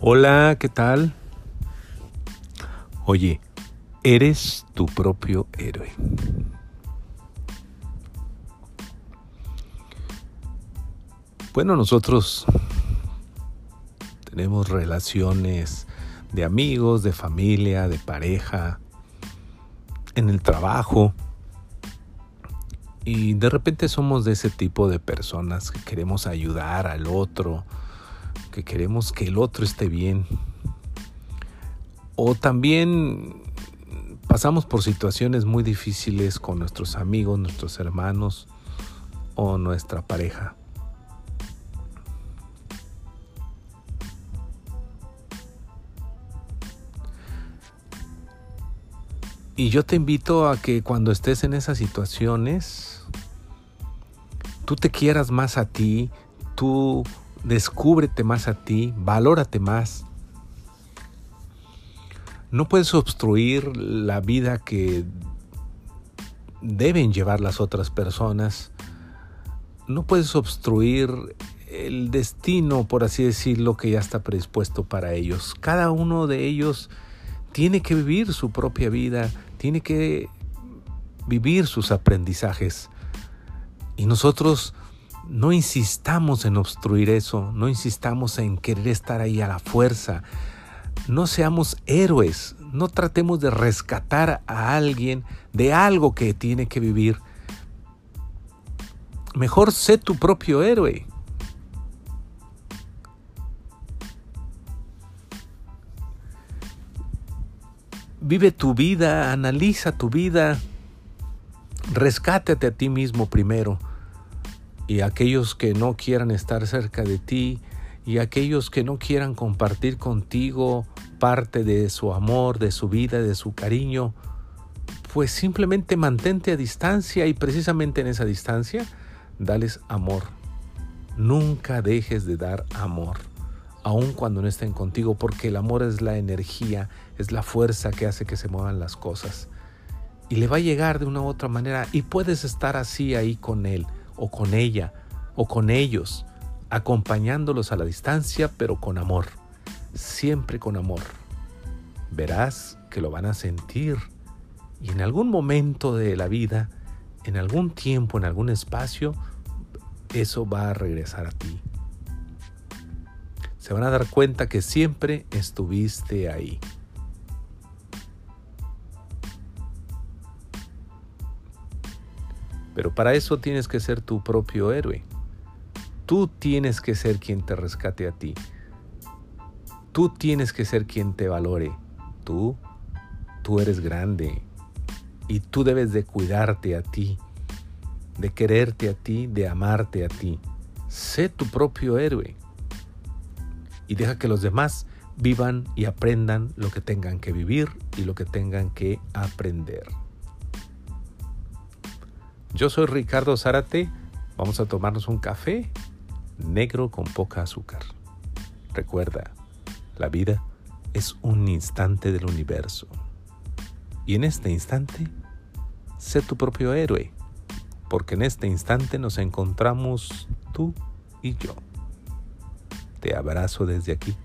Hola, ¿qué tal? Oye, eres tu propio héroe. Bueno, nosotros tenemos relaciones de amigos, de familia, de pareja, en el trabajo. Y de repente somos de ese tipo de personas que queremos ayudar al otro, que queremos que el otro esté bien. O también pasamos por situaciones muy difíciles con nuestros amigos, nuestros hermanos o nuestra pareja. Y yo te invito a que cuando estés en esas situaciones, tú te quieras más a ti, tú descúbrete más a ti, valórate más. No puedes obstruir la vida que deben llevar las otras personas. No puedes obstruir el destino, por así decirlo, que ya está predispuesto para ellos. Cada uno de ellos tiene que vivir su propia vida, tiene que vivir sus aprendizajes. Y nosotros no insistamos en obstruir eso, no insistamos en querer estar ahí a la fuerza. No seamos héroes, no tratemos de rescatar a alguien de algo que tiene que vivir. Mejor sé tu propio héroe. Vive tu vida, analiza tu vida, rescátate a ti mismo primero. Y aquellos que no quieran estar cerca de ti, y aquellos que no quieran compartir contigo parte de su amor, de su vida, de su cariño, pues simplemente mantente a distancia y precisamente en esa distancia, dales amor. Nunca dejes de dar amor aun cuando no estén contigo, porque el amor es la energía, es la fuerza que hace que se muevan las cosas. Y le va a llegar de una u otra manera y puedes estar así ahí con él o con ella o con ellos, acompañándolos a la distancia, pero con amor, siempre con amor. Verás que lo van a sentir y en algún momento de la vida, en algún tiempo, en algún espacio, eso va a regresar a ti se van a dar cuenta que siempre estuviste ahí. Pero para eso tienes que ser tu propio héroe. Tú tienes que ser quien te rescate a ti. Tú tienes que ser quien te valore. Tú, tú eres grande. Y tú debes de cuidarte a ti, de quererte a ti, de amarte a ti. Sé tu propio héroe y deja que los demás vivan y aprendan lo que tengan que vivir y lo que tengan que aprender. Yo soy Ricardo Zárate, vamos a tomarnos un café negro con poca azúcar. Recuerda, la vida es un instante del universo. Y en este instante, sé tu propio héroe, porque en este instante nos encontramos tú y yo. Te abrazo desde aquí